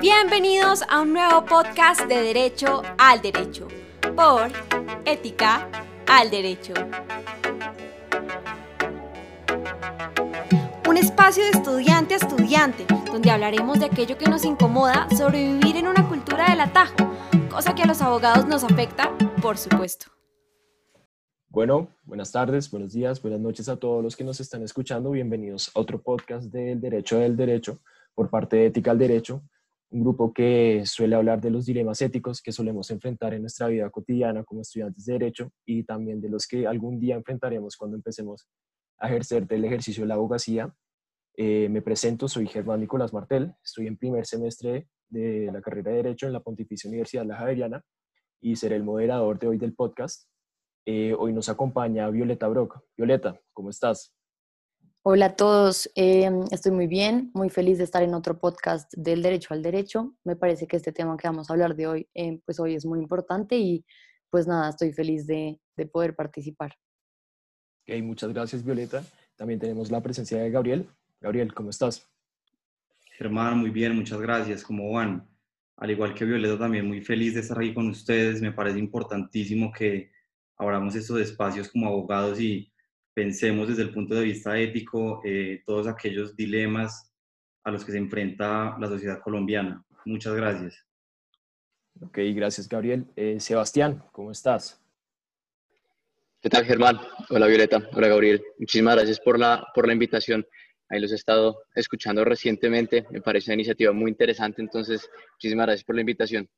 Bienvenidos a un nuevo podcast de Derecho al Derecho por Ética al Derecho. Un espacio de estudiante a estudiante, donde hablaremos de aquello que nos incomoda sobrevivir en una cultura del atajo, cosa que a los abogados nos afecta, por supuesto. Bueno, buenas tardes, buenos días, buenas noches a todos los que nos están escuchando. Bienvenidos a otro podcast del Derecho del Derecho por parte de Ética al Derecho un grupo que suele hablar de los dilemas éticos que solemos enfrentar en nuestra vida cotidiana como estudiantes de derecho y también de los que algún día enfrentaremos cuando empecemos a ejercer del ejercicio de la abogacía. Eh, me presento, soy Germán Nicolás Martel, estoy en primer semestre de la carrera de Derecho en la Pontificia Universidad La Javeriana y seré el moderador de hoy del podcast. Eh, hoy nos acompaña Violeta Brock. Violeta, ¿cómo estás? Hola a todos, em, estoy muy bien, muy feliz de estar en otro podcast del derecho al derecho. Me parece que este tema que vamos a hablar de hoy, em, pues hoy es muy importante y pues nada, estoy feliz de, de poder participar. Ok, muchas gracias Violeta. También tenemos la presencia de Gabriel. Gabriel, ¿cómo estás? Germán, muy bien, muchas gracias. ¿Cómo van? Al igual que Violeta, también muy feliz de estar aquí con ustedes. Me parece importantísimo que abramos estos espacios como abogados y pensemos desde el punto de vista ético eh, todos aquellos dilemas a los que se enfrenta la sociedad colombiana. Muchas gracias. Ok, gracias Gabriel. Eh, Sebastián, ¿cómo estás? ¿Qué tal Germán? Hola Violeta, hola Gabriel. Muchísimas gracias por la, por la invitación. Ahí los he estado escuchando recientemente. Me parece una iniciativa muy interesante, entonces muchísimas gracias por la invitación.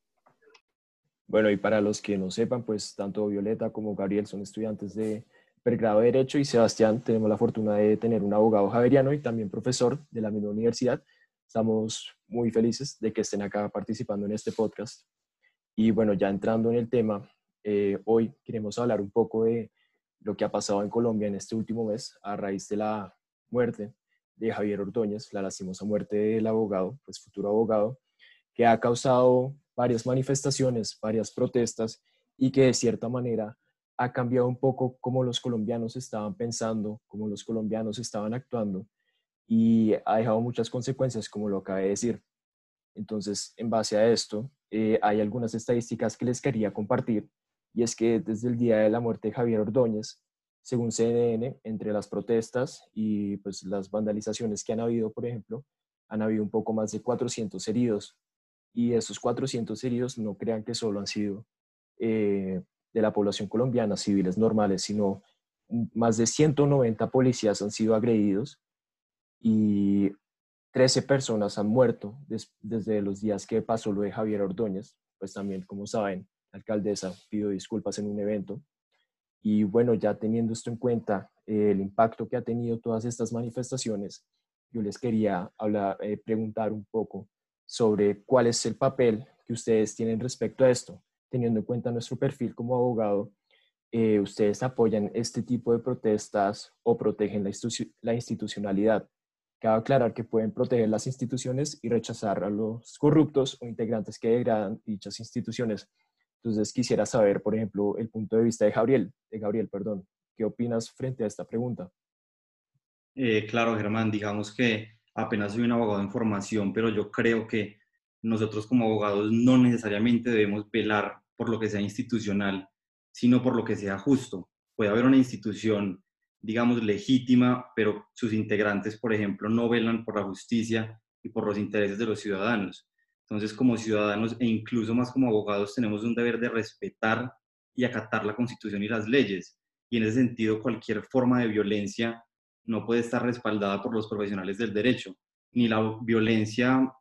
Bueno, y para los que no sepan, pues tanto Violeta como Gabriel son estudiantes de pregrado de Derecho y Sebastián tenemos la fortuna de tener un abogado javeriano y también profesor de la misma universidad. Estamos muy felices de que estén acá participando en este podcast. Y bueno, ya entrando en el tema, eh, hoy queremos hablar un poco de lo que ha pasado en Colombia en este último mes a raíz de la muerte de Javier Ordóñez, la lastimosa muerte del abogado, pues futuro abogado, que ha causado varias manifestaciones, varias protestas y que de cierta manera ha cambiado un poco cómo los colombianos estaban pensando, cómo los colombianos estaban actuando y ha dejado muchas consecuencias, como lo acabé de decir. Entonces, en base a esto, eh, hay algunas estadísticas que les quería compartir y es que desde el día de la muerte de Javier Ordóñez, según CNN, entre las protestas y pues, las vandalizaciones que han habido, por ejemplo, han habido un poco más de 400 heridos. Y esos 400 heridos no crean que solo han sido eh, de la población colombiana, civiles normales, sino más de 190 policías han sido agredidos y 13 personas han muerto desde los días que pasó lo de Javier Ordóñez. Pues también, como saben, la alcaldesa pidió disculpas en un evento. Y bueno, ya teniendo esto en cuenta, eh, el impacto que ha tenido todas estas manifestaciones, yo les quería hablar, eh, preguntar un poco sobre cuál es el papel que ustedes tienen respecto a esto teniendo en cuenta nuestro perfil como abogado, eh, ustedes apoyan este tipo de protestas o protegen la, institucionalidad. Cabe aclarar que pueden proteger las instituciones y rechazar a los corruptos o integrantes que degradan dichas instituciones. Entonces quisiera saber, por ejemplo, el punto de vista de Gabriel, de Gabriel, perdón. ¿Qué opinas frente a esta pregunta? Eh, claro, Germán, digamos que apenas soy un abogado en formación, pero yo creo que nosotros como abogados no necesariamente debemos velar por lo que sea institucional, sino por lo que sea justo. Puede haber una institución, digamos, legítima, pero sus integrantes, por ejemplo, no velan por la justicia y por los intereses de los ciudadanos. Entonces, como ciudadanos e incluso más como abogados, tenemos un deber de respetar y acatar la Constitución y las leyes. Y en ese sentido, cualquier forma de violencia no puede estar respaldada por los profesionales del derecho. Ni la violencia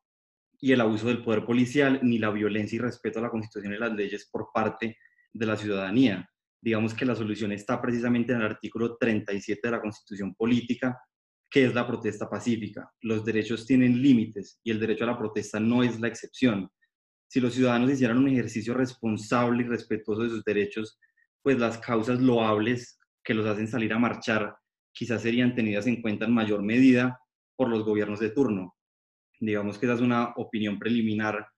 y el abuso del poder policial, ni la violencia y respeto a la Constitución y las leyes por parte de la ciudadanía. Digamos que la solución está precisamente en el artículo 37 de la Constitución Política, que es la protesta pacífica. Los derechos tienen límites y el derecho a la protesta no es la excepción. Si los ciudadanos hicieran un ejercicio responsable y respetuoso de sus derechos, pues las causas loables que los hacen salir a marchar quizás serían tenidas en cuenta en mayor medida por los gobiernos de turno. Digamos que esa es una opinión preliminar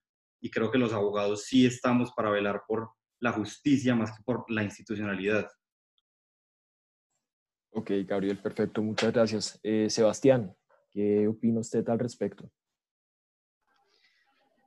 y creo que los abogados sí estamos para velar por la justicia más que por la institucionalidad. Ok, Gabriel, perfecto, muchas gracias. Eh, Sebastián, ¿qué opina usted al respecto?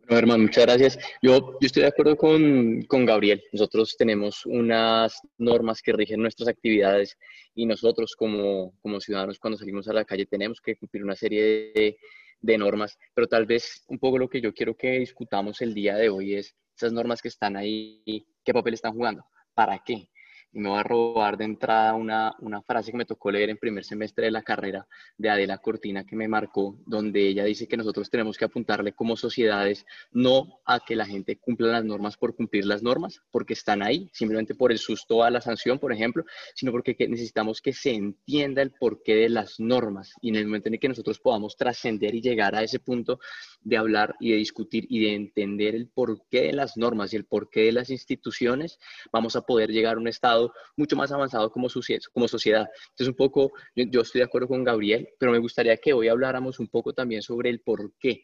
Bueno, hermano, muchas gracias. Yo, yo estoy de acuerdo con, con, Gabriel. Nosotros tenemos unas normas que rigen nuestras actividades y nosotros como, como ciudadanos cuando salimos a la calle tenemos que cumplir una serie de, de normas, pero tal vez un poco lo que yo quiero que discutamos el día de hoy es esas normas que están ahí, ¿qué papel están jugando? ¿Para qué? Y me voy a robar de entrada una, una, frase que me tocó leer en primer semestre de la carrera de Adela Cortina que me marcó, donde ella dice que nosotros tenemos que apuntarle como sociedades no a que la gente cumpla las normas por cumplir las normas, porque están ahí, simplemente por el susto a la sanción, por ejemplo, sino porque necesitamos que se entienda el porqué de las normas y en el momento en que nosotros podamos trascender y llegar a ese punto de hablar y de discutir y de entender el porqué de las normas y el porqué de las instituciones, vamos a poder llegar a un estado mucho más avanzado como, como sociedad. Entonces, un poco, yo, estoy de acuerdo con Gabriel, pero me gustaría que hoy habláramos un poco también sobre el por qué.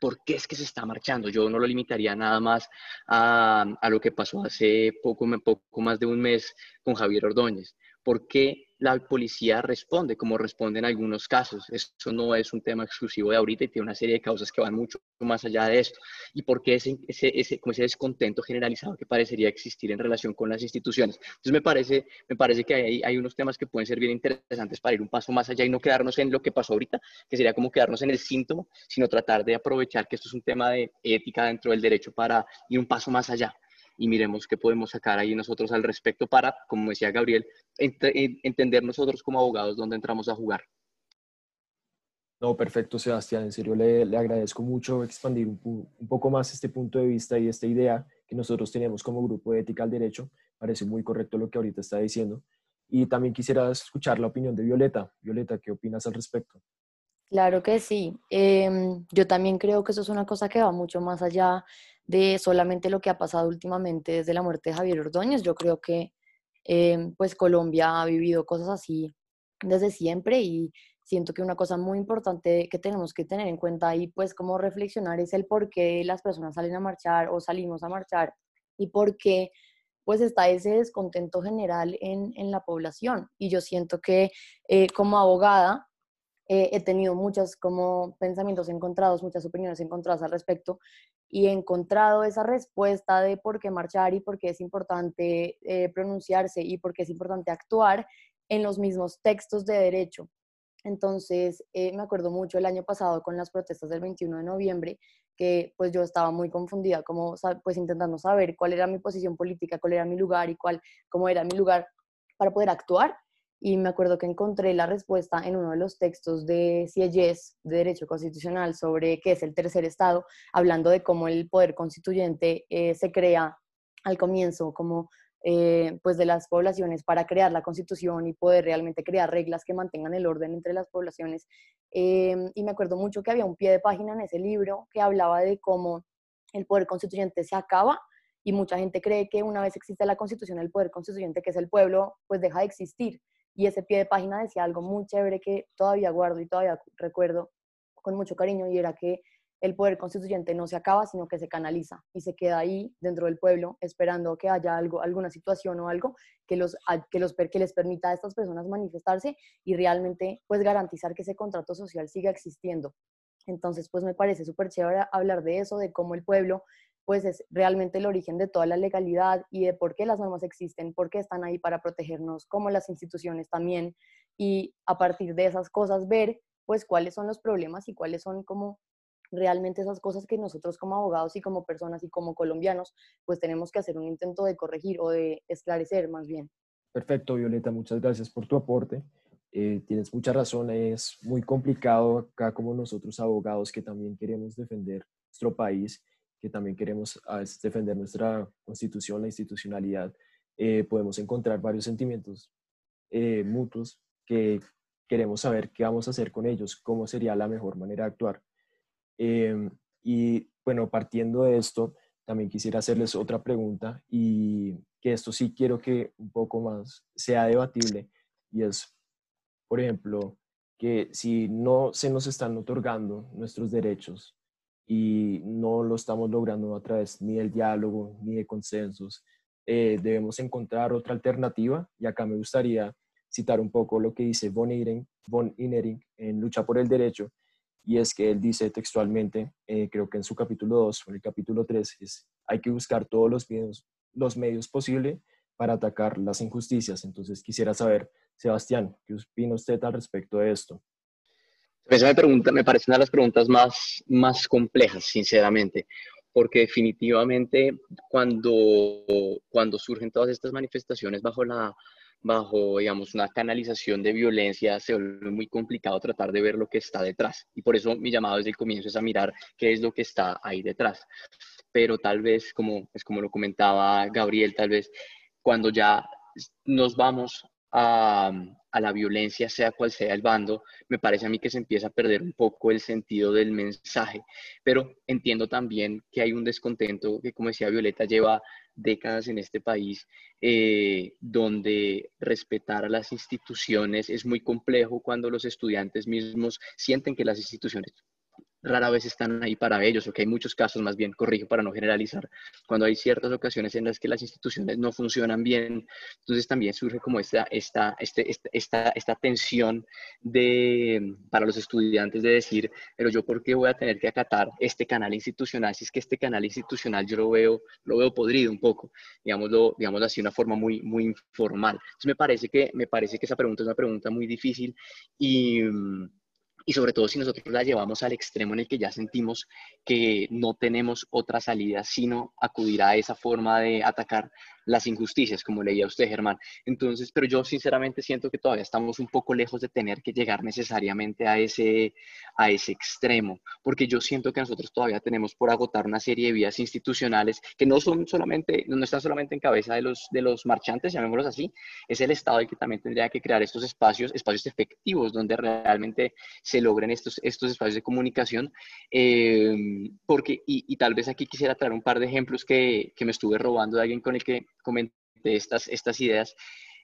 ¿Por qué es que se está marchando? Yo no lo limitaría nada más a, a lo que pasó hace poco, poco más de un mes con Javier Ordóñez. ¿Por qué la policía responde como responde en algunos casos. Eso no es un tema exclusivo de ahorita y tiene una serie de causas que van mucho más allá de esto. ¿Y por qué ese, ese, ese, como ese descontento generalizado que parecería existir en relación con las instituciones? Entonces me parece, me parece que hay, hay unos temas que pueden ser bien interesantes para ir un paso más allá y no quedarnos en lo que pasó ahorita, que sería como quedarnos en el síntoma, sino tratar de aprovechar que esto es un tema de ética dentro del derecho para ir un paso más allá y miremos qué podemos sacar ahí nosotros al respecto para, como decía Gabriel, entender nosotros como abogados dónde entramos a jugar. No, perfecto, Sebastián. En serio, le, le agradezco mucho expandir un, un, poco más este punto de vista y esta idea que nosotros tenemos como grupo de ética al derecho. Parece muy correcto lo que ahorita está diciendo. Y también quisiera escuchar la opinión de Violeta. Violeta, ¿qué opinas al respecto? Claro que sí. Eh, yo también creo que eso es una cosa que va mucho más allá de solamente lo que ha pasado últimamente desde la muerte de Javier Ordóñez. Yo creo que eh, pues Colombia ha vivido cosas así desde siempre y siento que una cosa muy importante que tenemos que tener en cuenta y pues como reflexionar es el por qué las personas salen a marchar o salimos a marchar y por qué pues está ese descontento general en, en la población. Y yo siento que eh, como abogada eh, he tenido muchos como pensamientos encontrados, muchas opiniones encontradas al respecto y he encontrado esa respuesta de por qué marchar y por qué es importante eh, pronunciarse y por qué es importante actuar en los mismos textos de derecho. Entonces, eh, me acuerdo mucho el año pasado con las protestas del 21 de noviembre, que pues yo estaba muy confundida, como pues intentando saber cuál era mi posición política, cuál era mi lugar y cuál, cómo era mi lugar para poder actuar y me acuerdo que encontré la respuesta en uno de los textos de CIES de Derecho Constitucional sobre qué es el tercer estado, hablando de cómo el poder constituyente eh, se crea al comienzo como eh, pues de las poblaciones para crear la constitución y poder realmente crear reglas que mantengan el orden entre las poblaciones. Em, y me acuerdo mucho que había un pie de página en ese libro que hablaba de cómo el poder constituyente se acaba y mucha gente cree que una vez existe la constitución, el poder constituyente, que es el pueblo, pues deja de existir. Y ese pie de página decía algo muy chévere que todavía guardo y todavía recuerdo con mucho cariño y era que el poder constituyente no se acaba, sino que se canaliza y se queda ahí dentro del pueblo esperando que haya algo, alguna situación o algo que, los, que, los, que les permita a estas personas manifestarse y realmente pues garantizar que ese contrato social siga existiendo. Entonces, pues me parece súper chévere hablar de eso, de cómo el pueblo pues es realmente el origen de toda la legalidad y de por qué las normas existen, por qué están ahí para protegernos, como las instituciones también, y a partir de esas cosas ver pues cuáles son los problemas y cuáles son como realmente esas cosas que nosotros como abogados y como personas y como colombianos pues tenemos que hacer un intento de corregir o de esclarecer más bien. Perfecto, Violeta, muchas gracias por tu aporte. Eh, tienes mucha razón, es muy complicado acá como nosotros abogados que también queremos defender nuestro país que también queremos a veces defender nuestra constitución, la institucionalidad, eh, podemos encontrar varios sentimientos eh, mutuos que queremos saber qué vamos a hacer con ellos, cómo sería la mejor manera de actuar. Em, y bueno, partiendo de esto, también quisiera hacerles otra pregunta y que esto sí quiero que un poco más sea debatible y es, por ejemplo, que si no se nos están otorgando nuestros derechos, y no lo estamos logrando a través ni del diálogo ni de consensos. Eh, debemos encontrar otra alternativa y acá me gustaría citar un poco lo que dice von Inering, en Lucha por el Derecho y es que él dice textualmente, eh, creo que en su capítulo 2 o en el capítulo 3, es hay que buscar todos los medios, los medios posibles para atacar las injusticias. Entonces quisiera saber, Sebastián, ¿qué opina usted al respecto de esto? Esa me, pregunta, me parece una las preguntas más, más complejas, sinceramente, porque definitivamente cuando, cuando surgen todas estas manifestaciones bajo la, bajo, digamos, una canalización de violencia, se vuelve muy complicado tratar de ver lo que está detrás. Y por eso mi llamado desde el comienzo es a mirar qué es lo que está ahí detrás. Pero tal vez, como, es como lo comentaba Gabriel, tal vez cuando ya nos vamos a, a, la violencia, sea cual sea el bando, me parece a mí que se empieza a perder un poco el sentido del mensaje. Pero entiendo también que hay un descontento que, como decía Violeta, lleva décadas en este país, eh, donde respetar a las instituciones es muy complejo cuando los estudiantes mismos sienten que las instituciones rara vez están ahí para ellos, o que hay muchos casos, más bien, corrijo para no generalizar, cuando hay ciertas ocasiones en las que las instituciones no funcionan bien, entonces también surge como esta, esta, este, esta, esta, tensión de, para los estudiantes de decir, pero yo por qué voy a tener que acatar este canal institucional, si es que este canal institucional yo lo veo, lo veo podrido un poco, digámoslo, digamos así, una forma muy, muy informal. Entonces me parece que, me parece que esa pregunta es una pregunta muy difícil y y sobre todo si nosotros la llevamos al extremo en el que ya sentimos que no tenemos otra salida sino acudir a esa forma de atacar las injusticias, como leía usted, Germán. Entonces, pero yo sinceramente siento que todavía estamos un poco lejos de tener que llegar necesariamente a ese, a ese extremo, porque yo siento que nosotros todavía tenemos por agotar una serie de vías institucionales que no son solamente, no están solamente en cabeza de los, de los marchantes, llamémoslos así, es el Estado el que también tendría que crear estos espacios, espacios efectivos donde realmente se logren estos, estos espacios de comunicación, eh, porque, y, y, tal vez aquí quisiera traer un par de ejemplos que, que me estuve robando de alguien con el que comenté estas, estas ideas,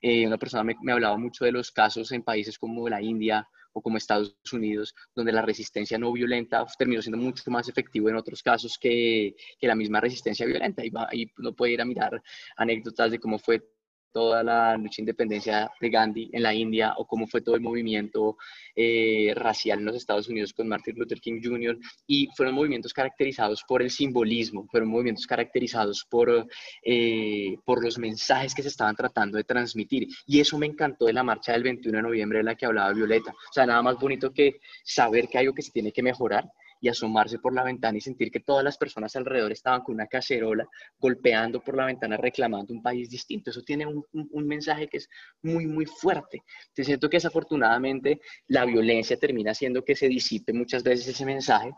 eh, una persona me, me, hablaba mucho de los casos en países como la India o como Estados Unidos, donde la resistencia no violenta terminó siendo mucho más efectivo en otros casos que, que la misma resistencia violenta. Y, va, y uno puede ir a mirar anécdotas de cómo fue toda la lucha de independencia de Gandhi en la India o cómo fue todo el movimiento eh, racial en los Estados Unidos con Martin Luther King Jr. Y fueron movimientos caracterizados por el simbolismo, fueron movimientos caracterizados por, eh, por los mensajes que se estaban tratando de transmitir. Y eso me encantó de la marcha del 21 de noviembre de la que hablaba Violeta. O sea, nada más bonito que saber que hay algo que se tiene que mejorar y asomarse por la ventana y sentir que todas las personas alrededor estaban con una cacerola golpeando por la ventana reclamando un país distinto. Eso tiene un, un, mensaje que es muy, muy fuerte. Te siento que desafortunadamente la violencia termina haciendo que se disipe muchas veces ese mensaje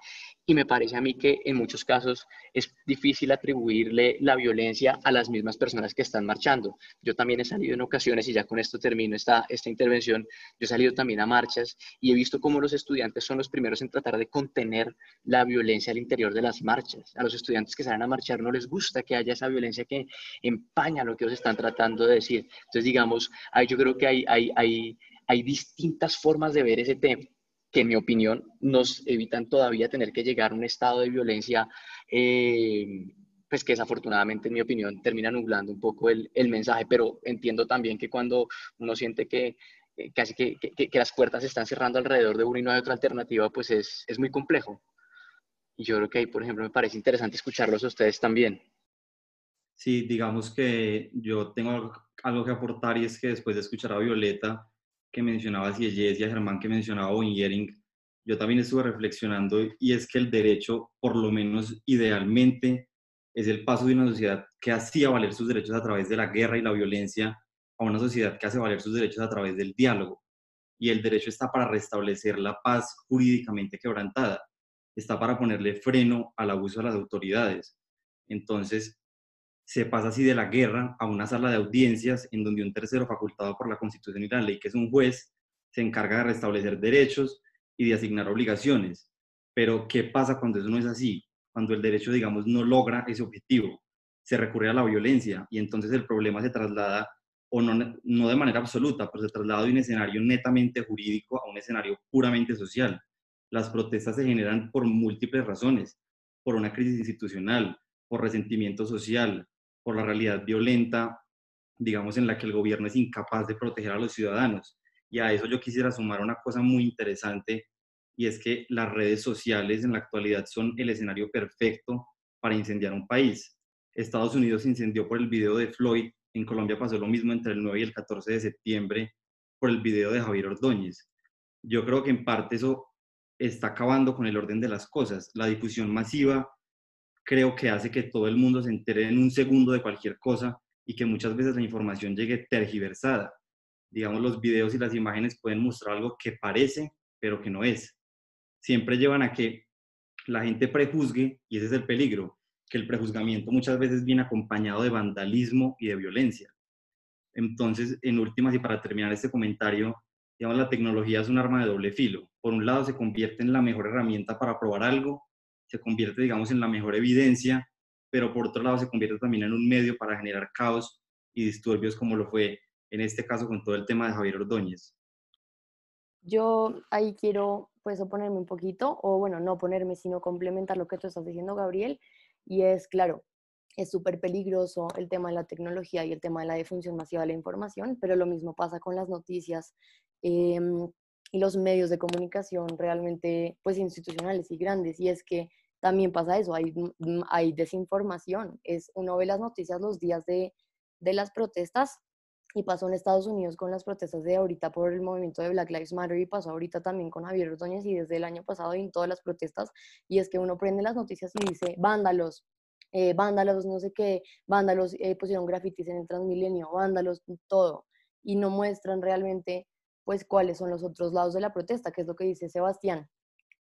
y me parece a mí que en muchos casos es difícil atribuirle la violencia a las mismas personas que están marchando. Yo también he salido en ocasiones, y ya con esto termino esta, esta intervención, yo he salido también a marchas y he visto cómo los estudiantes son los primeros en tratar de contener la violencia al interior de las marchas. A los estudiantes que salen a marchar no les gusta que haya esa violencia que empaña lo que ellos están tratando de decir. Entonces, digamos, ahí yo creo que hay, hay, hay, hay distintas formas de ver ese tema que en mi opinión nos evitan todavía tener que llegar a un estado de violencia, eh, pues que desafortunadamente en mi opinión termina nublando un poco el, el, mensaje, pero entiendo también que cuando uno siente que eh, casi que, que, que, las puertas se están cerrando alrededor de uno y no hay otra alternativa, pues es, es muy complejo. Y yo creo que ahí, por ejemplo, me parece interesante escucharlos a ustedes también. Sí, digamos que yo tengo algo que aportar y es que después de escuchar a Violeta, que mencionaba Sieyes y a Germán que mencionaba Boyering, yo también estuve reflexionando y es que el derecho, por lo menos idealmente, es el paso de una sociedad que hacía valer sus derechos a través de la guerra y la violencia a una sociedad que hace valer sus derechos a través del diálogo. Y el derecho está para restablecer la paz jurídicamente quebrantada, está para ponerle freno al abuso de las autoridades. Entonces, se pasa así de la guerra a una sala de audiencias en donde un tercero facultado por la Constitución y la ley, que es un juez, se encarga de restablecer derechos y de asignar obligaciones. Pero, ¿qué pasa cuando eso no es así? Cuando el derecho, digamos, no logra ese objetivo. Se recurre a la violencia y entonces el problema se traslada, o no, no de manera absoluta, pero se traslada de un escenario netamente jurídico a un escenario puramente social. Las protestas se generan por múltiples razones, por una crisis institucional, por resentimiento social, por la realidad violenta, digamos, en la que el gobierno es incapaz de proteger a los ciudadanos. Y a eso yo quisiera sumar una cosa muy interesante y es que las redes sociales en la actualidad son el escenario perfecto para incendiar un país. Estados Unidos incendió por el video de Floyd, en Colombia pasó lo mismo entre el 9 y el 14 de septiembre por el video de Javier Ordóñez. Yo creo que en parte eso está acabando con el orden de las cosas. La difusión masiva creo que hace que todo el mundo se entere en un segundo de cualquier cosa y que muchas veces la información llegue tergiversada. Digamos, los videos y las imágenes pueden mostrar algo que parece, pero que no es. Siempre llevan a que la gente prejuzgue, y ese es el peligro, que el prejuzgamiento muchas veces viene acompañado de vandalismo y de violencia. Entonces, en últimas y para terminar este comentario, digamos, la tecnología es un arma de doble filo. Por un lado, se convierte en la mejor herramienta para probar algo, se convierte, digamos, en la mejor evidencia, pero por otro lado se convierte también en un medio para generar caos y disturbios como lo fue en este caso con todo el tema de Javier Ordóñez. Yo ahí quiero pues oponerme un poquito, o bueno, no ponerme, sino complementar lo que tú estás diciendo, Gabriel, y es, claro, es súper peligroso el tema de la tecnología y el tema de la difusión masiva de la información, pero lo mismo pasa con las noticias em, y los medios de comunicación realmente pues institucionales y grandes, y es que también pasa eso, hay, hay desinformación, es, uno ve las noticias los días de, de las protestas y pasó en Estados Unidos con las protestas de ahorita por el movimiento de Black Lives Matter y pasó ahorita también con Javier Ordóñez y desde el año pasado en todas las protestas y es que uno prende las noticias y dice vándalos, eh, vándalos, no sé qué, vándalos, eh, pusieron grafitis en el Transmilenio, vándalos, todo y no muestran realmente pues cuáles son los otros lados de la protesta, que es lo que dice Sebastián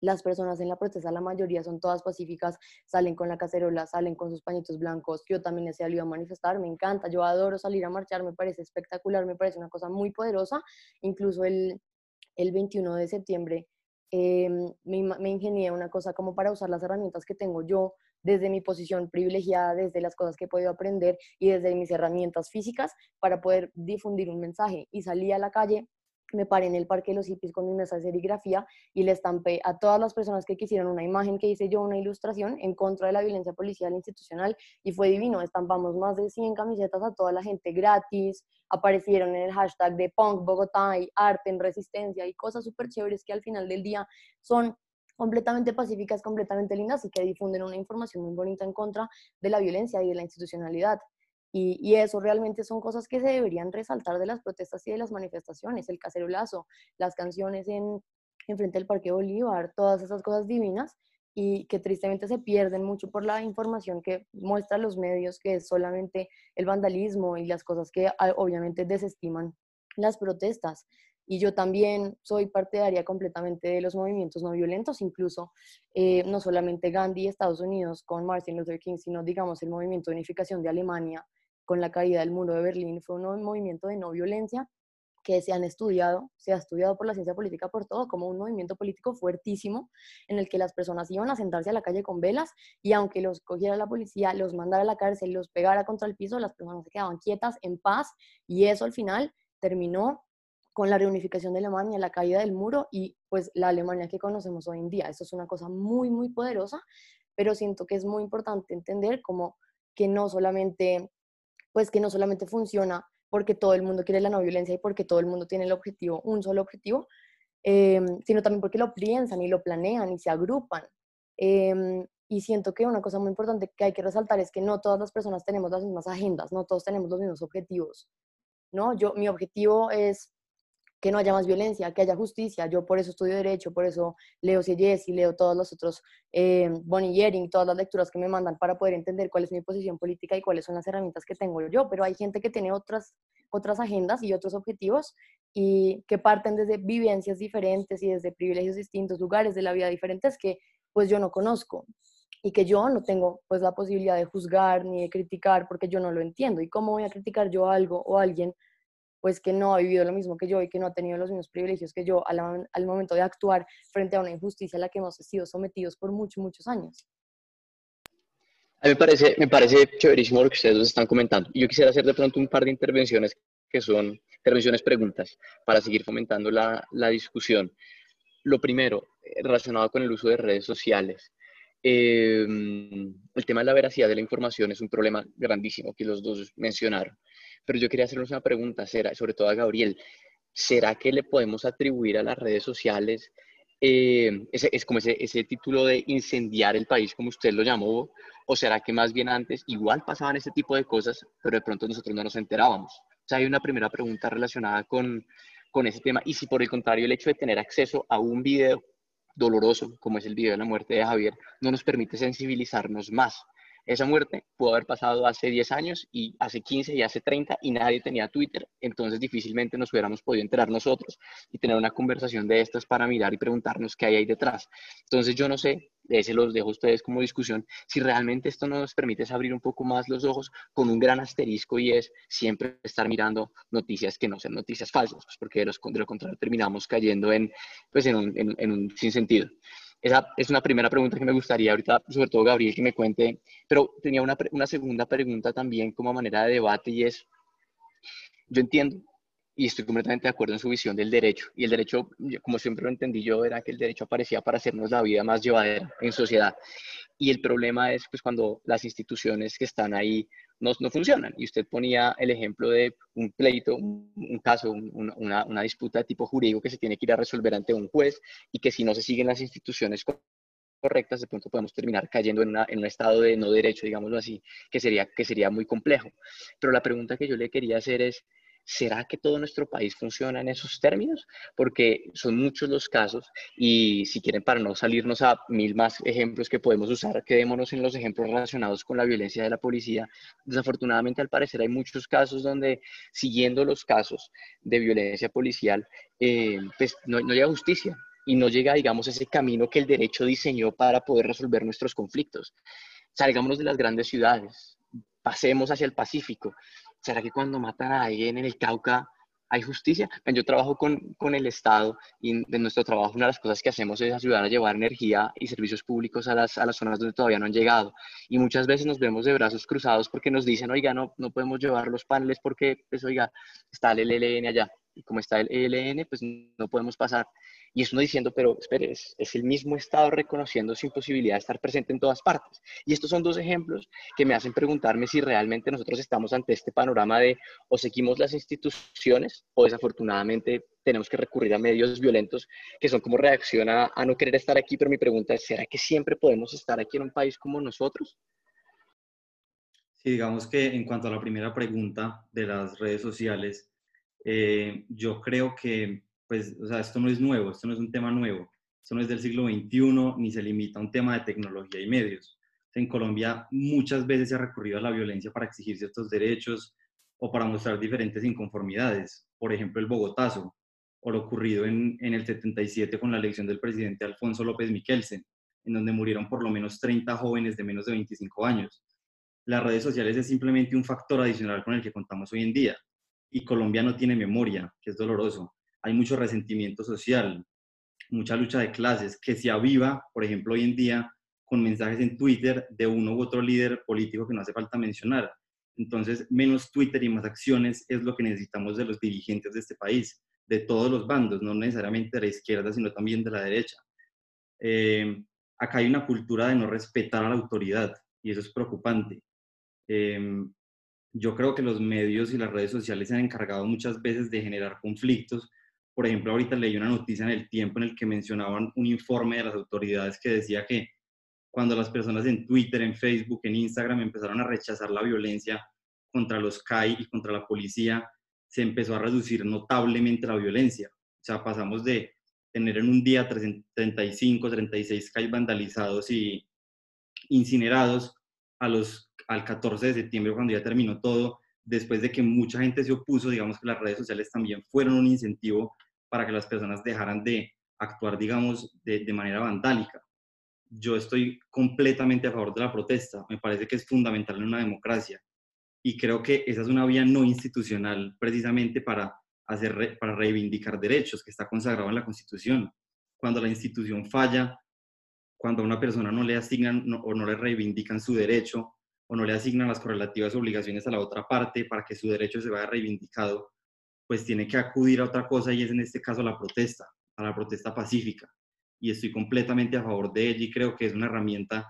las personas en la protesta, la mayoría son todas pacíficas, salen con la cacerola, salen con sus pañitos blancos. Yo también he salido a manifestar, me encanta, yo adoro salir a marchar, me parece espectacular, me parece una cosa muy poderosa. Incluso el, el 21 de septiembre em, me, me ingenié una cosa como para usar las herramientas que tengo yo desde mi posición privilegiada, desde las cosas que he podido aprender y desde mis herramientas físicas para poder difundir un mensaje. Y salí a la calle me paré en el Parque de los Hippies con mi mesa de serigrafía y le estampé a todas las personas que quisieron una imagen que hice yo, una ilustración en contra de la violencia policial institucional y fue divino. Estampamos más de 100 camisetas a toda la gente gratis, aparecieron en el hashtag de Punk Bogotá y arte en resistencia y cosas súper chéveres que al final del día son completamente pacíficas, completamente lindas y que difunden una información muy bonita en contra de la violencia y de la institucionalidad. Y, eso realmente son cosas que se deberían resaltar de las protestas y de las manifestaciones, el cacerolazo, las canciones en, en frente del Parque Bolívar, todas esas cosas divinas y que tristemente se pierden mucho por la información que muestran los medios, que es solamente el vandalismo y las cosas que ah, obviamente desestiman las protestas. Y yo también soy partidaria completamente de los movimientos no violentos, incluso eh, no solamente Gandhi, Estados Unidos, con Martin Luther King, sino digamos el movimiento de unificación de Alemania, con la caída del muro de Berlín, fue un movimiento de no violencia que se han estudiado, se ha estudiado por la ciencia política por todo, como un movimiento político fuertísimo en el que las personas iban a sentarse a la calle con velas y aunque los cogiera la policía, los mandara a la cárcel, los pegara contra el piso, las personas se quedaban quietas, en paz y eso al final terminó con la reunificación de Alemania, la caída del muro y pues la Alemania que conocemos hoy en día. Eso es una cosa muy, muy poderosa, pero siento que es muy importante entender como que no solamente pues que no solamente funciona porque todo el mundo quiere la no violencia y porque todo el mundo tiene el objetivo, un solo objetivo, em, sino también porque lo piensan y lo planean y se agrupan. Em, y siento que una cosa muy importante que hay que resaltar es que no todas las personas tenemos las mismas agendas, no todos tenemos los mismos objetivos. ¿no? Yo, mi objetivo es que no haya más violencia, que haya justicia. Yo por eso estudio Derecho, por eso leo Sieyes y leo todos los otros, eh, Bonnie Yering, todas las lecturas que me mandan para poder entender cuál es mi posición política y cuáles son las herramientas que tengo yo. Pero hay gente que tiene otras, otras agendas y otros objetivos y que parten desde vivencias diferentes y desde privilegios distintos, lugares de la vida diferentes que pues yo no conozco y que yo no tengo pues la posibilidad de juzgar ni de criticar porque yo no lo entiendo. ¿Y cómo voy a criticar yo algo o alguien pues que no ha vivido lo mismo que yo y que no ha tenido los mismos privilegios que yo al, al momento de actuar frente a una injusticia a la que hemos sido sometidos por muchos, muchos años. A mí me parece, me parece chéverísimo lo que ustedes están comentando. Yo quisiera hacer de pronto un par de intervenciones que son intervenciones preguntas para seguir fomentando la, la discusión. Lo primero, eh, relacionado con el uso de redes sociales. Eh, el tema de la veracidad de la información es un problema grandísimo que los dos mencionaron. Pero yo quería hacerles una pregunta, sobre todo a Gabriel. ¿Será que le podemos atribuir a las redes sociales eh, ese, es como ese, ese título de incendiar el país, como usted lo llamó, o será que más bien antes igual pasaban ese tipo de cosas, pero de pronto nosotros no nos enterábamos? O sea, hay una primera pregunta relacionada con, con ese tema y si por el contrario el hecho de tener acceso a un video doloroso, como es el video de la muerte de Javier, no nos permite sensibilizarnos más. Esa muerte pudo haber pasado hace 10 años y hace 15 y hace 30 y nadie tenía Twitter, entonces difícilmente nos hubiéramos podido enterar nosotros y tener una conversación de estas para mirar y preguntarnos qué hay ahí detrás. Entonces yo no sé, ese los dejo a ustedes como discusión, si realmente esto nos permite abrir un poco más los ojos con un gran asterisco y es siempre estar mirando noticias que no sean noticias falsas, pues porque de, lo contrario terminamos cayendo en, pues en un, en un sinsentido. Esa es una primera pregunta que me gustaría ahorita, sobre todo Gabriel, que me cuente, pero tenía una, una segunda pregunta también como manera de debate y es, yo entiendo y estoy completamente de acuerdo en su visión del derecho. Y el derecho, como siempre lo entendí yo, era que el derecho aparecía para hacernos la vida más llevadera en sociedad. Y el problema es pues cuando las instituciones que están ahí no, no funcionan. Y usted ponía el ejemplo de un pleito, un, caso, una, una, disputa de tipo jurídico que se tiene que ir a resolver ante un juez y que si no se siguen las instituciones correctas, de pronto podemos terminar cayendo en, una, en un estado de no derecho, digámoslo así, que sería, que sería muy complejo. Pero la pregunta que yo le quería hacer es, ¿será que todo nuestro país funciona en esos términos? Porque son muchos los casos y si quieren para no salirnos a mil más ejemplos que podemos usar, quedémonos en los ejemplos relacionados con la violencia de la policía. Desafortunadamente al parecer hay muchos casos donde siguiendo los casos de violencia policial, eh, pues no, llega justicia y no llega, digamos, ese camino que el derecho diseñó para poder resolver nuestros conflictos. Salgámonos de las grandes ciudades, pasemos hacia el Pacífico, ¿será que cuando matan a alguien en el Cauca hay justicia? Yo trabajo con, con, el Estado y de nuestro trabajo una de las cosas que hacemos es ayudar a llevar energía y servicios públicos a las, a las zonas donde todavía no han llegado. Y muchas veces nos vemos de brazos cruzados porque nos dicen, oiga, no, no podemos llevar los paneles porque, pues, oiga, está el ELN allá. Y como está el ELN, pues no podemos pasar. Y es uno diciendo, pero espere, es, el mismo Estado reconociendo su imposibilidad de estar presente en todas partes. Y estos son dos ejemplos que me hacen preguntarme si realmente nosotros estamos ante este panorama de o seguimos las instituciones o desafortunadamente tenemos que recurrir a medios violentos que son como reacción a, a no querer estar aquí. Pero mi pregunta es, ¿será que siempre podemos estar aquí en un país como nosotros? Sí, digamos que en cuanto a la primera pregunta de las redes sociales, eh, yo creo que pues, o sea, esto no es nuevo, esto no es un tema nuevo, esto no es del siglo XXI, ni se limita a un tema de tecnología y medios. En Colombia muchas veces se ha recurrido a la violencia para exigir ciertos derechos o para mostrar diferentes inconformidades. Por ejemplo, el Bogotazo, o lo ocurrido en, en el 77 con la elección del presidente Alfonso López Miquelsen, en donde murieron por lo menos 30 jóvenes de menos de 25 años. Las redes sociales es simplemente un factor adicional con el que contamos hoy en día. Y Colombia no tiene memoria, que es doloroso hay mucho resentimiento social, mucha lucha de clases que se aviva, por ejemplo, hoy en día con mensajes en Twitter de uno u otro líder político que no hace falta mencionar. Entonces, menos Twitter y más acciones es lo que necesitamos de los dirigentes de este país, de todos los bandos, no necesariamente de la izquierda, sino también de la derecha. Eh, acá hay una cultura de no respetar a la autoridad y eso es preocupante. Eh, yo creo que los medios y las redes sociales se han encargado muchas veces de generar conflictos por ejemplo, ahorita leí una noticia en el tiempo en el que mencionaban un informe de las autoridades que decía que cuando las personas en Twitter, en Facebook, en Instagram empezaron a rechazar la violencia contra los CAI y contra la policía, se empezó a reducir notablemente la violencia. O sea, pasamos de tener en un día 35, 36 CAI vandalizados y incinerados a los, al 14 de septiembre, cuando ya terminó todo, después de que mucha gente se opuso, digamos que las redes sociales también fueron un incentivo para que las personas dejaran de actuar, digamos, de, de manera vandálica. Yo estoy completamente a favor de la protesta, me parece que es fundamental en una democracia y creo que esa es una vía no institucional precisamente para, hacer, para reivindicar derechos que está consagrado en la Constitución. Cuando la institución falla, cuando a una persona no le asignan o no le reivindican su derecho, o no le asignan las correlativas obligaciones a la otra parte para que su derecho se vaya reivindicado, pues tiene que acudir a otra cosa y es en este caso la protesta, a la protesta pacífica. Y estoy completamente a favor de ella y creo que es una herramienta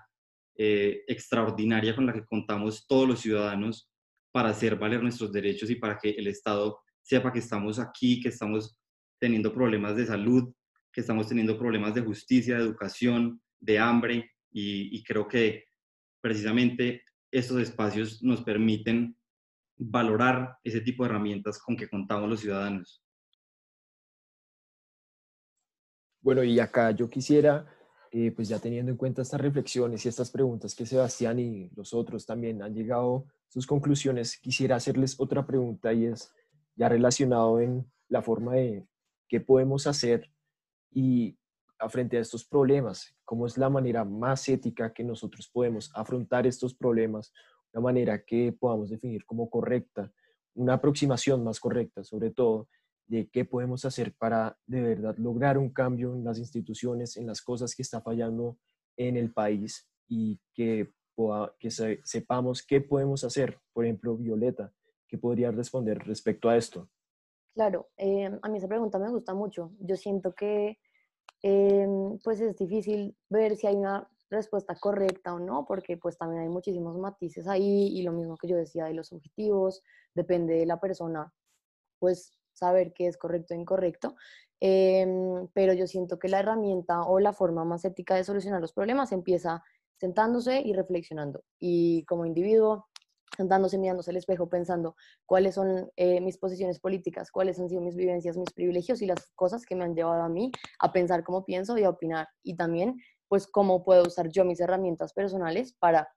eh, extraordinaria con la que contamos todos los ciudadanos para hacer valer nuestros derechos y para que el Estado sepa que estamos aquí, que estamos teniendo problemas de salud, que estamos teniendo problemas de justicia, de educación, de hambre, y, creo que precisamente estos espacios nos permiten valorar ese tipo de herramientas con que contamos los ciudadanos. Bueno, y acá yo quisiera, eh, pues ya teniendo en cuenta estas reflexiones y estas preguntas que Sebastián y los otros también han llegado sus conclusiones, quisiera hacerles otra pregunta y es ya relacionado en la forma de qué podemos hacer y frente a estos problemas, cómo es la manera más ética que nosotros podemos afrontar estos problemas, una manera que podamos definir como correcta, una aproximación más correcta, sobre todo, de qué podemos hacer para de verdad lograr un cambio en las instituciones, en las cosas que está fallando en el país y que, que sepamos qué podemos hacer. Por ejemplo, Violeta, ¿qué podría responder respecto a esto? Claro, eh, a mí esa pregunta me gusta mucho. Yo siento que Em, pues es difícil ver si hay una respuesta correcta o no, porque pues también hay muchísimos matices ahí y lo mismo que yo decía de los objetivos, depende de la persona, pues saber qué es correcto e incorrecto. Em, pero yo siento que la herramienta o la forma más ética de solucionar los problemas empieza sentándose y reflexionando. Y como individuo, sentándose, mirándose al espejo, pensando cuáles son eh, mis posiciones políticas, cuáles han sido mis vivencias, mis privilegios y las cosas que me han llevado a mí a pensar cómo pienso y a opinar. Y también, pues, cómo puedo usar yo mis herramientas personales para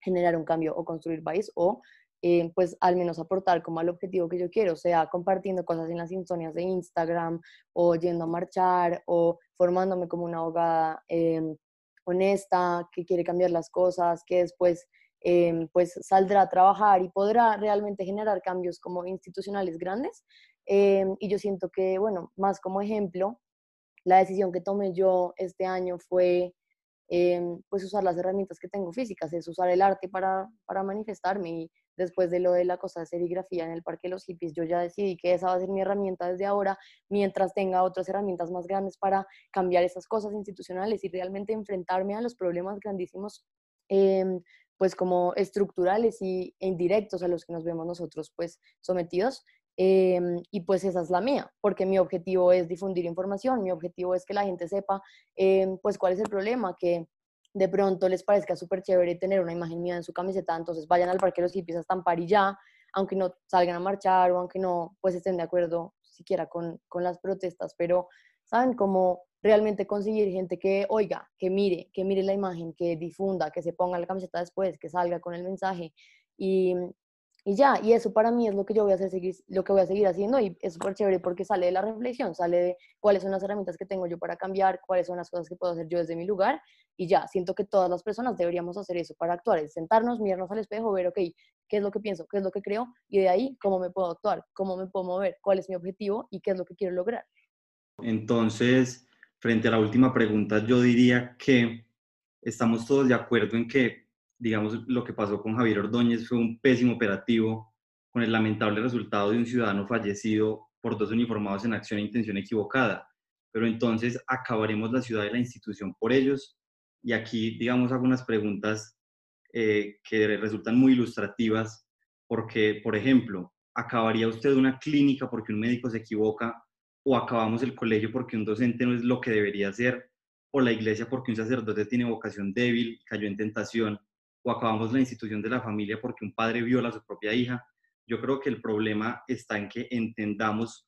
generar un cambio o construir país o, eh, pues, al menos aportar como al objetivo que yo quiero, sea compartiendo cosas en las insonias de Instagram o yendo a marchar o formándome como una abogada em, honesta que quiere cambiar las cosas, que después Em, pues saldrá a trabajar y podrá realmente generar cambios como institucionales grandes. Em, y yo siento que, bueno, más como ejemplo, la decisión que tomé yo este año fue em, pues usar las herramientas que tengo físicas, es usar el arte para, para manifestarme y después de lo de la cosa de serigrafía en el Parque de los Hippies, yo ya decidí que esa va a ser mi herramienta desde ahora, mientras tenga otras herramientas más grandes para cambiar esas cosas institucionales y realmente enfrentarme a los problemas grandísimos pues como estructurales y, e indirectos a los que nos vemos nosotros pues sometidos. Em, y pues esa es la mía, porque mi objetivo es difundir información, mi objetivo es que la gente sepa em, pues cuál es el problema, que de pronto les parezca súper chévere tener una imagen mía en su camiseta, entonces vayan al parque los hippies a estampar y ya, aunque no salgan a marchar o aunque no pues estén de acuerdo siquiera con, con las protestas, pero saben como realmente conseguir gente que oiga, que mire, que mire la imagen, que difunda, que se ponga la camiseta después, que salga con el mensaje y, y ya, y eso para mí es lo que yo voy a hacer, seguir, lo que voy a seguir haciendo y es súper chévere porque sale de la reflexión, sale de cuáles son las herramientas que tengo yo para cambiar, cuáles son las cosas que puedo hacer yo desde mi lugar y ya, siento que todas las personas deberíamos hacer eso para actuar, es sentarnos, mirarnos al espejo, ver, ok, qué es lo que pienso, qué es lo que creo y de ahí cómo me puedo actuar, cómo me puedo mover, cuál es mi objetivo y qué es lo que quiero lograr. Entonces, frente a la última pregunta, yo diría que estamos todos de acuerdo en que, digamos, lo que pasó con Javier Ordóñez fue un pésimo operativo con el lamentable resultado de un ciudadano fallecido por dos uniformados en acción e intención equivocada. Pero entonces acabaremos la ciudad y la institución por ellos. Y aquí, digamos, hago unas preguntas eh, que resultan muy ilustrativas, porque, por ejemplo, ¿acabaría usted una clínica porque un médico se equivoca o acabamos el colegio porque un docente no es lo que debería ser, o la iglesia porque un sacerdote tiene vocación débil, cayó en tentación, o acabamos la institución de la familia porque un padre viola a su propia hija. Yo creo que el problema está en que entendamos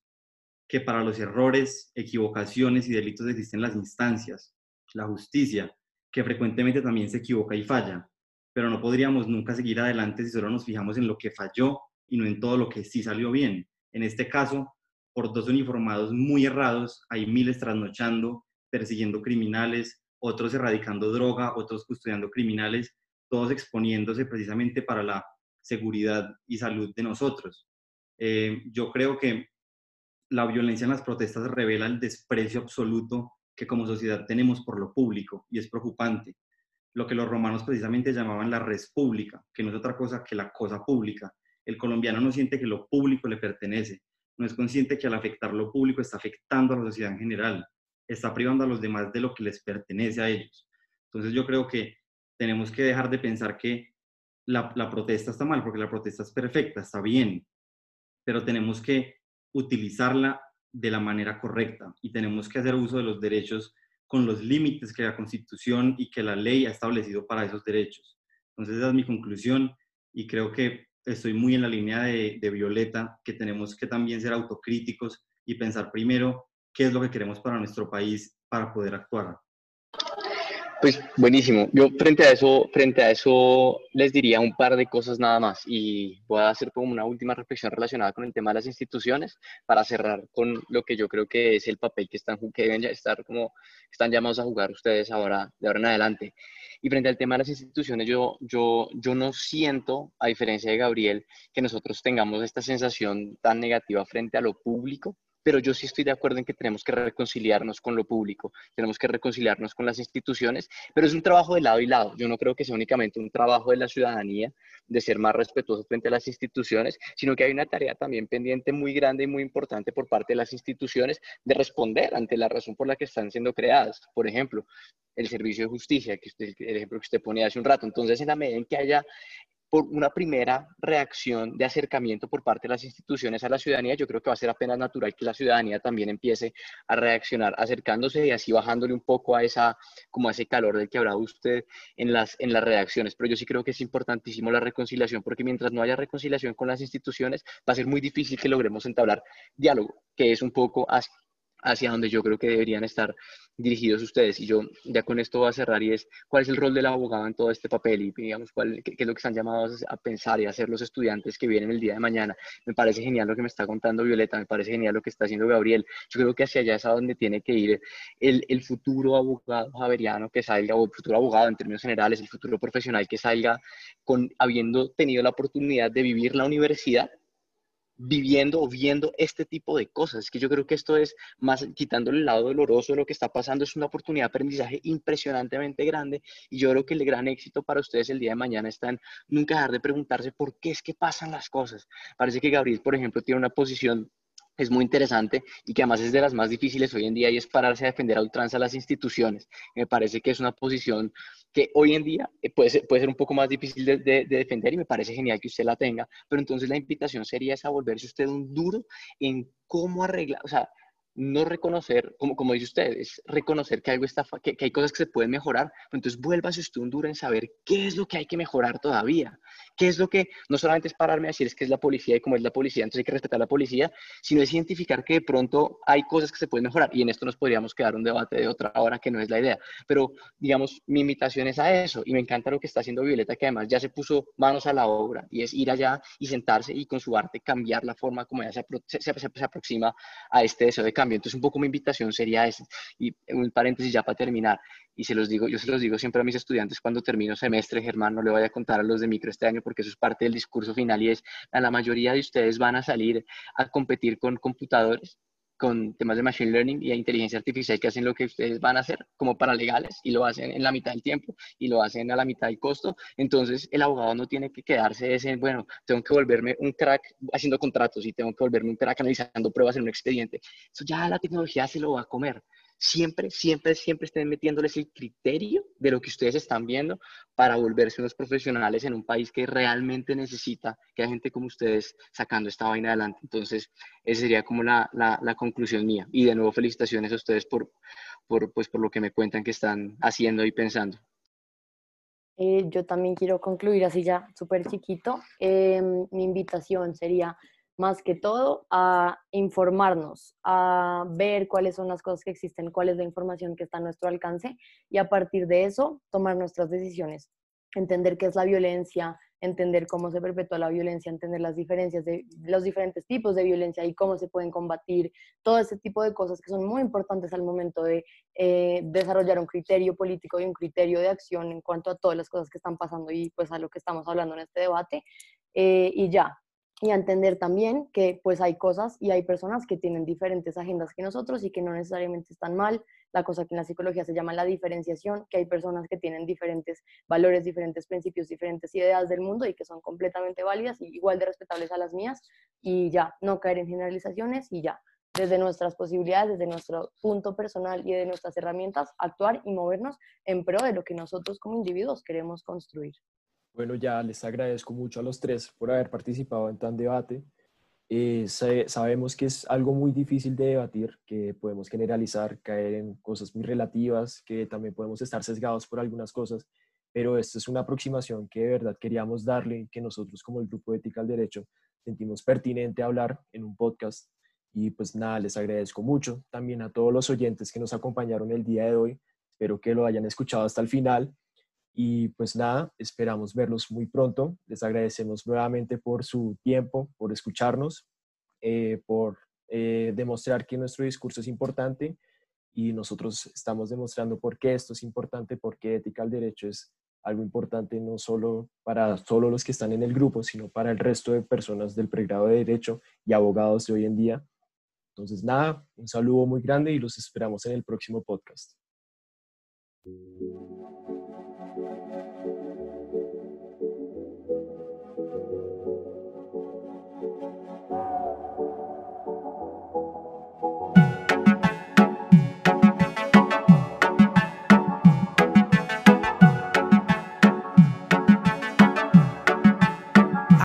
que para los errores, equivocaciones y delitos existen las instancias, la justicia, que frecuentemente también se equivoca y falla, pero no podríamos nunca seguir adelante si solo nos fijamos en lo que falló y no en todo lo que sí salió bien. En este caso, por dos uniformados muy errados, hay miles trasnochando, persiguiendo criminales, otros erradicando droga, otros custodiando criminales, todos exponiéndose precisamente para la seguridad y salud de nosotros. Eh, yo creo que la violencia en las protestas revela el desprecio absoluto que como sociedad tenemos por lo público y es preocupante. Lo que los romanos precisamente llamaban la res pública, que no es otra cosa que la cosa pública. El colombiano no siente que lo público le pertenece, no es consciente que al afectar lo público está afectando a la sociedad en general, está privando a los demás de lo que les pertenece a ellos. Entonces yo creo que tenemos que dejar de pensar que la, protesta está mal, porque la protesta es perfecta, está bien, pero tenemos que utilizarla de la manera correcta y tenemos que hacer uso de los derechos con los límites que la Constitución y que la ley ha establecido para esos derechos. Entonces esa es mi conclusión y creo que estoy muy en la línea de, Violeta, que tenemos que también ser autocríticos y pensar primero qué es lo que queremos para nuestro país para poder actuar. Pues buenísimo. Yo frente a eso, frente a eso les diría un par de cosas nada más y voy a hacer como una última reflexión relacionada con el tema de las instituciones para cerrar con lo que yo creo que es el papel que están que deben estar como están llamados a jugar ustedes ahora de ahora en adelante. Y frente al tema de las instituciones, yo yo yo no siento, a diferencia de Gabriel, que nosotros tengamos esta sensación tan negativa frente a lo público pero yo sí estoy de acuerdo en que tenemos que reconciliarnos con lo público, tenemos que reconciliarnos con las instituciones, pero es un trabajo de lado y lado. Yo no creo que sea únicamente un trabajo de la ciudadanía de ser más respetuoso frente a las instituciones, sino que hay una tarea también pendiente muy grande y muy importante por parte de las instituciones de responder ante la razón por la que están siendo creadas. Por ejemplo, el servicio de justicia, que usted, el ejemplo que usted ponía hace un rato. Entonces, en la medida en que haya por una primera reacción de acercamiento por parte de las instituciones a la ciudadanía, yo creo que va a ser apenas natural que la ciudadanía también empiece a reaccionar acercándose y así bajándole un poco a esa como a ese calor del que hablaba usted en las en las reacciones, pero yo sí creo que es importantísimo la reconciliación porque mientras no haya reconciliación con las instituciones va a ser muy difícil que logremos entablar diálogo, que es un poco donde yo creo que deberían estar dirigidos ustedes. Y yo ya con esto voy a cerrar y es, ¿cuál es el rol del abogado en todo este papel? Y digamos, ¿cuál, qué, es lo que están llamados a pensar y a hacer los estudiantes que vienen el día de mañana? Me parece genial lo que me está contando Violeta, me parece genial lo que está haciendo Gabriel. Yo creo que hacia allá es a donde tiene que ir el, el futuro abogado javeriano que salga, o el futuro abogado en términos generales, el futuro profesional que salga con, habiendo tenido la oportunidad de vivir la universidad viviendo o viendo este tipo de cosas. Es que yo creo que esto es, más quitándole el lado doloroso de lo que está pasando, es una oportunidad de aprendizaje impresionantemente grande y yo creo que el gran éxito para ustedes el día de mañana está en nunca dejar de preguntarse por qué es que pasan las cosas. Parece que Gabriel, por ejemplo, tiene una posición es muy interesante y que además es de las más difíciles hoy en día y es pararse a defender a ultranza las instituciones. Me parece que es una posición que hoy en día eh, puede ser, puede ser un poco más difícil de, defender y me parece genial que usted la tenga, pero entonces la invitación sería esa volverse usted un duro en cómo arreglar, o sea, no reconocer, como, como dice usted, es reconocer que algo está, que, que hay cosas que se pueden mejorar, pero entonces vuélvase usted un duro en saber qué es lo que hay que mejorar todavía, qué es lo que, no solamente es pararme a decir es que es la policía y cómo es la policía, entonces hay que respetar la policía, sino es identificar que de pronto hay cosas que se pueden mejorar y en esto nos podríamos quedar un debate de otra hora que no es la idea, pero digamos, mi invitación es a eso y me encanta lo que está haciendo Violeta, que además ya se puso manos a la obra y es ir allá y sentarse y con su arte cambiar la forma como ella se, se aproxima a este deseo de cambio entonces, un poco mi invitación sería esa. Y un paréntesis ya para terminar, y se los digo, yo se los digo siempre a mis estudiantes cuando termino semestre, Germán, no le voy a contar a los de micro este año porque eso es parte del discurso final y es, a la mayoría de ustedes van a salir a competir con computadores con temas de machine learning y de inteligencia artificial que hacen lo que ustedes van a hacer como paralegales y lo hacen en la mitad del tiempo y lo hacen a la mitad del costo. Entonces, el abogado no tiene que quedarse ese, bueno, tengo que volverme un crack haciendo contratos y tengo que volverme un crack analizando pruebas en un expediente. Eso ya la tecnología se lo va a comer siempre, siempre, siempre estén metiéndoles el criterio de lo que ustedes están viendo para volverse unos profesionales en un país que realmente necesita que haya gente como ustedes sacando esta vaina adelante. Entonces, esa sería como la, la, conclusión mía. Y de nuevo, felicitaciones a ustedes por, por, pues, por lo que me cuentan que están haciendo y pensando. Eh, yo también quiero concluir así ya súper chiquito. Em, mi invitación sería más que todo a informarnos, a ver cuáles son las cosas que existen, cuál es la información que está a nuestro alcance y a partir de eso tomar nuestras decisiones, entender qué es la violencia, entender cómo se perpetúa la violencia, entender las diferencias de los diferentes tipos de violencia y cómo se pueden combatir, todo ese tipo de cosas que son muy importantes al momento de eh, desarrollar un criterio político y un criterio de acción en cuanto a todas las cosas que están pasando y pues a lo que estamos hablando en este debate. Eh, y ya, y entender también que pues hay cosas y hay personas que tienen diferentes agendas que nosotros y que no necesariamente están mal. La cosa que en la psicología se llama la diferenciación, que hay personas que tienen diferentes valores, diferentes principios, diferentes ideas del mundo y que son completamente válidas y igual de respetables a las mías y ya, no caer en generalizaciones y ya, desde nuestras posibilidades, desde nuestro punto personal y de nuestras herramientas, actuar y movernos en pro de lo que nosotros como individuos queremos construir. Bueno, ya les agradezco mucho a los tres por haber participado en tan debate. Eh, sabemos que es algo muy difícil de debatir, que podemos generalizar, caer en cosas muy relativas, que también podemos estar sesgados por algunas cosas, pero esta es una aproximación que de verdad queríamos darle, que nosotros como el Grupo Ética al Derecho sentimos pertinente hablar en un podcast. Y pues nada, les agradezco mucho también a todos los oyentes que nos acompañaron el día de hoy. Espero que lo hayan escuchado hasta el final. Y pues nada, esperamos verlos muy pronto. Les agradecemos nuevamente por su tiempo, por escucharnos, eh, por eh, demostrar que nuestro discurso es importante y nosotros estamos demostrando por qué esto es importante, por qué ética al derecho es algo importante no solo para solo los que están en el grupo, sino para el resto de personas del pregrado de derecho y abogados de hoy en día. Entonces, nada, un saludo muy grande y los esperamos en el próximo podcast.